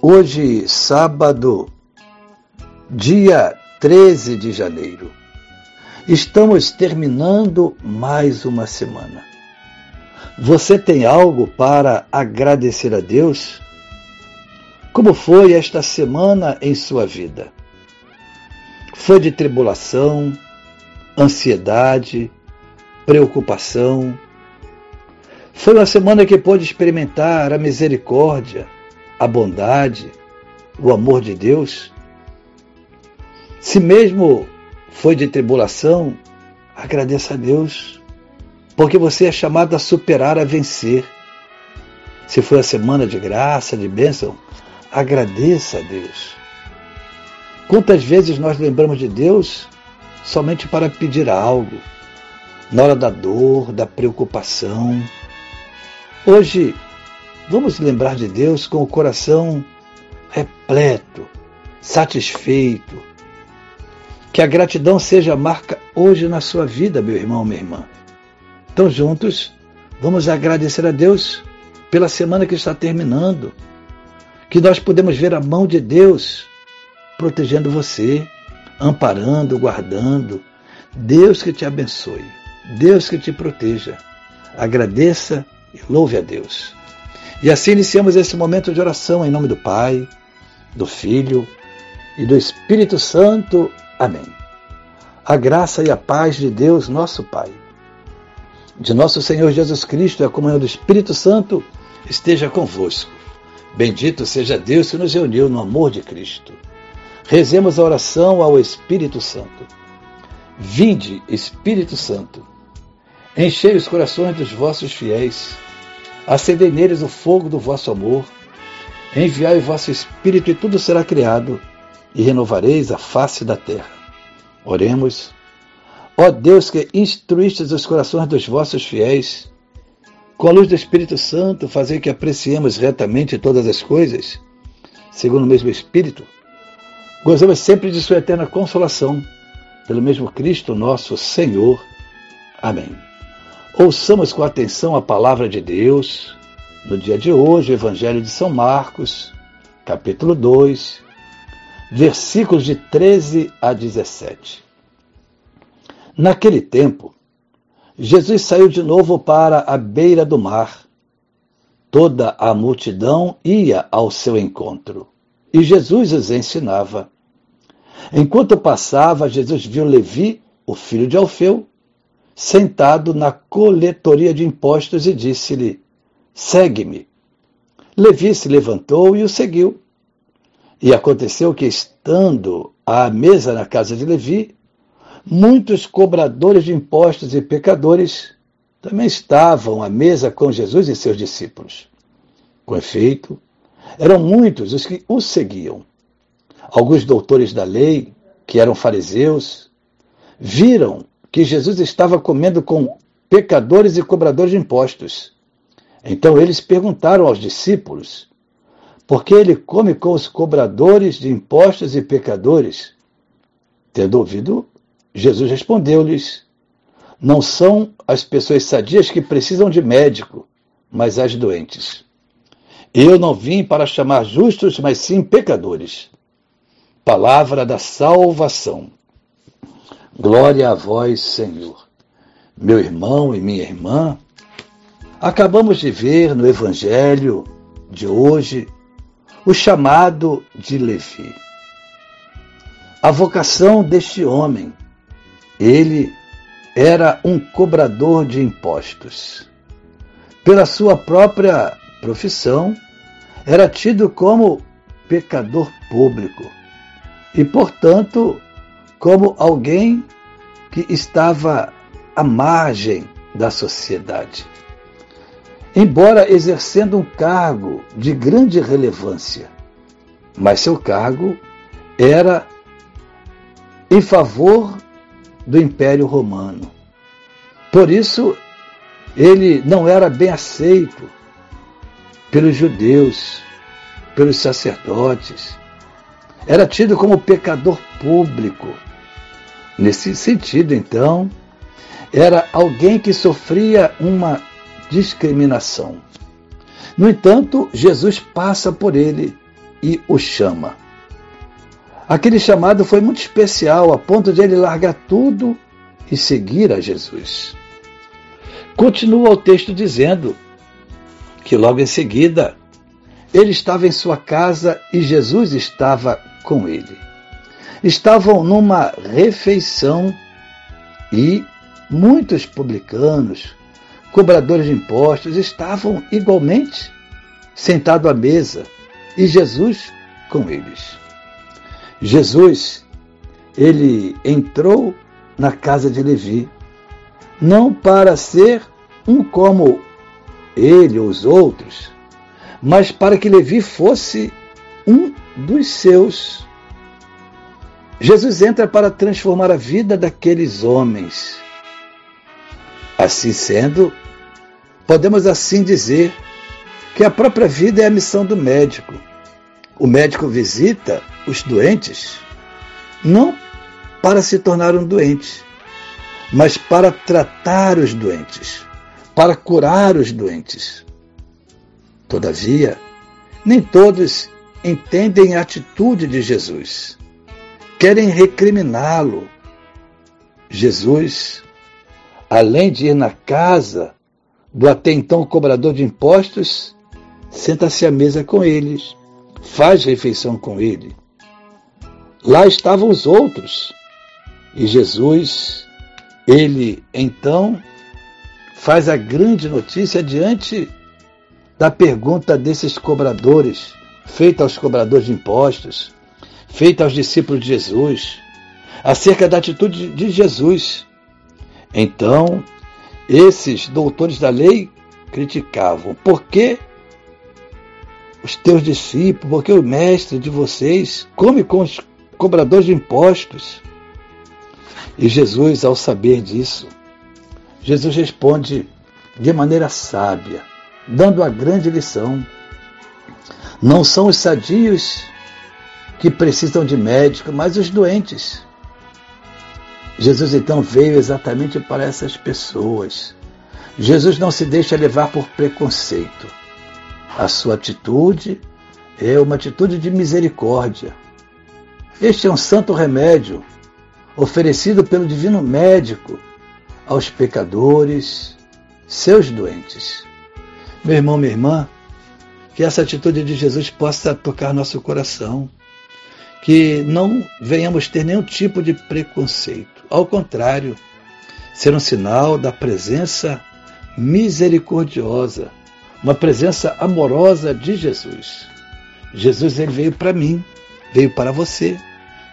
Hoje, sábado, dia 13 de janeiro, estamos terminando mais uma semana. Você tem algo para agradecer a Deus? Como foi esta semana em sua vida? Foi de tribulação, ansiedade, preocupação? Foi uma semana que pôde experimentar a misericórdia, a bondade, o amor de Deus? Se mesmo foi de tribulação, agradeça a Deus, porque você é chamado a superar, a vencer. Se foi a semana de graça, de bênção, agradeça a Deus. Quantas vezes nós lembramos de Deus somente para pedir algo, na hora da dor, da preocupação? Hoje, Vamos lembrar de Deus com o coração repleto, satisfeito. Que a gratidão seja a marca hoje na sua vida, meu irmão, minha irmã. Então, juntos, vamos agradecer a Deus pela semana que está terminando. Que nós podemos ver a mão de Deus protegendo você, amparando, guardando. Deus que te abençoe. Deus que te proteja. Agradeça e louve a Deus. E assim iniciamos esse momento de oração em nome do Pai, do Filho e do Espírito Santo. Amém. A graça e a paz de Deus, nosso Pai, de nosso Senhor Jesus Cristo e a comunhão do Espírito Santo esteja convosco. Bendito seja Deus que nos reuniu no amor de Cristo. Rezemos a oração ao Espírito Santo. Vinde, Espírito Santo, enchei os corações dos vossos fiéis Acendei neles o fogo do vosso amor. Enviai o vosso Espírito e tudo será criado, e renovareis a face da terra. Oremos. Ó Deus que instruístes os corações dos vossos fiéis, com a luz do Espírito Santo, fazei que apreciemos retamente todas as coisas, segundo o mesmo Espírito. Gozemos sempre de Sua eterna consolação, pelo mesmo Cristo nosso Senhor. Amém. Ouçamos com atenção a palavra de Deus. No dia de hoje, o Evangelho de São Marcos, capítulo 2, versículos de 13 a 17. Naquele tempo, Jesus saiu de novo para a beira do mar. Toda a multidão ia ao seu encontro e Jesus os ensinava. Enquanto passava, Jesus viu Levi, o filho de Alfeu, sentado na coletoria de impostos e disse-lhe: Segue-me. Levi se levantou e o seguiu. E aconteceu que, estando à mesa na casa de Levi, muitos cobradores de impostos e pecadores também estavam à mesa com Jesus e seus discípulos. Com efeito, eram muitos os que o seguiam. Alguns doutores da lei, que eram fariseus, viram que Jesus estava comendo com pecadores e cobradores de impostos. Então eles perguntaram aos discípulos: por que ele come com os cobradores de impostos e pecadores? Tendo ouvido, Jesus respondeu-lhes: Não são as pessoas sadias que precisam de médico, mas as doentes. Eu não vim para chamar justos, mas sim pecadores. Palavra da salvação. Glória a vós, Senhor. Meu irmão e minha irmã, acabamos de ver no Evangelho de hoje o chamado de Levi. A vocação deste homem, ele era um cobrador de impostos. Pela sua própria profissão, era tido como pecador público e, portanto, como alguém que estava à margem da sociedade. Embora exercendo um cargo de grande relevância, mas seu cargo era em favor do Império Romano. Por isso, ele não era bem aceito pelos judeus, pelos sacerdotes. Era tido como pecador público. Nesse sentido, então, era alguém que sofria uma discriminação. No entanto, Jesus passa por ele e o chama. Aquele chamado foi muito especial, a ponto de ele largar tudo e seguir a Jesus. Continua o texto dizendo que logo em seguida ele estava em sua casa e Jesus estava com ele. Estavam numa refeição e muitos publicanos, cobradores de impostos, estavam igualmente sentados à mesa e Jesus com eles. Jesus, ele entrou na casa de Levi, não para ser um como ele ou os outros, mas para que Levi fosse um dos seus. Jesus entra para transformar a vida daqueles homens. Assim sendo, podemos assim dizer que a própria vida é a missão do médico. O médico visita os doentes não para se tornar um doente, mas para tratar os doentes, para curar os doentes. Todavia, nem todos entendem a atitude de Jesus. Querem recriminá-lo. Jesus, além de ir na casa do até então cobrador de impostos, senta-se à mesa com eles faz refeição com ele. Lá estavam os outros. E Jesus, ele então faz a grande notícia diante da pergunta desses cobradores, feita aos cobradores de impostos, feita aos discípulos de Jesus, acerca da atitude de Jesus. Então, esses doutores da lei criticavam. Por que os teus discípulos, porque o mestre de vocês come com os cobradores de impostos. E Jesus, ao saber disso, Jesus responde de maneira sábia, dando a grande lição. Não são os sadios que precisam de médico, mas os doentes. Jesus então veio exatamente para essas pessoas. Jesus não se deixa levar por preconceito. A sua atitude é uma atitude de misericórdia. Este é um santo remédio oferecido pelo divino médico aos pecadores, seus doentes. Meu irmão, minha irmã, que essa atitude de Jesus possa tocar nosso coração, que não venhamos ter nenhum tipo de preconceito. Ao contrário, ser um sinal da presença misericordiosa uma presença amorosa de Jesus. Jesus ele veio para mim, veio para você.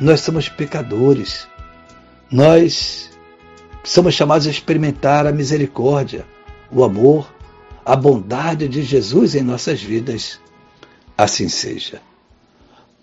Nós somos pecadores. Nós somos chamados a experimentar a misericórdia, o amor, a bondade de Jesus em nossas vidas. Assim seja.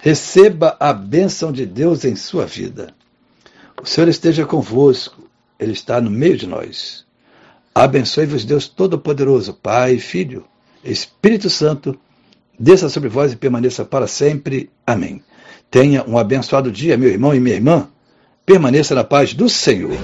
receba a bênção de Deus em sua vida. O Senhor esteja convosco, Ele está no meio de nós. Abençoe-vos, Deus Todo-Poderoso, Pai, Filho, Espírito Santo desça sobre vós e permaneça para sempre. Amém. Tenha um abençoado dia, meu irmão e minha irmã. Permaneça na paz do Senhor.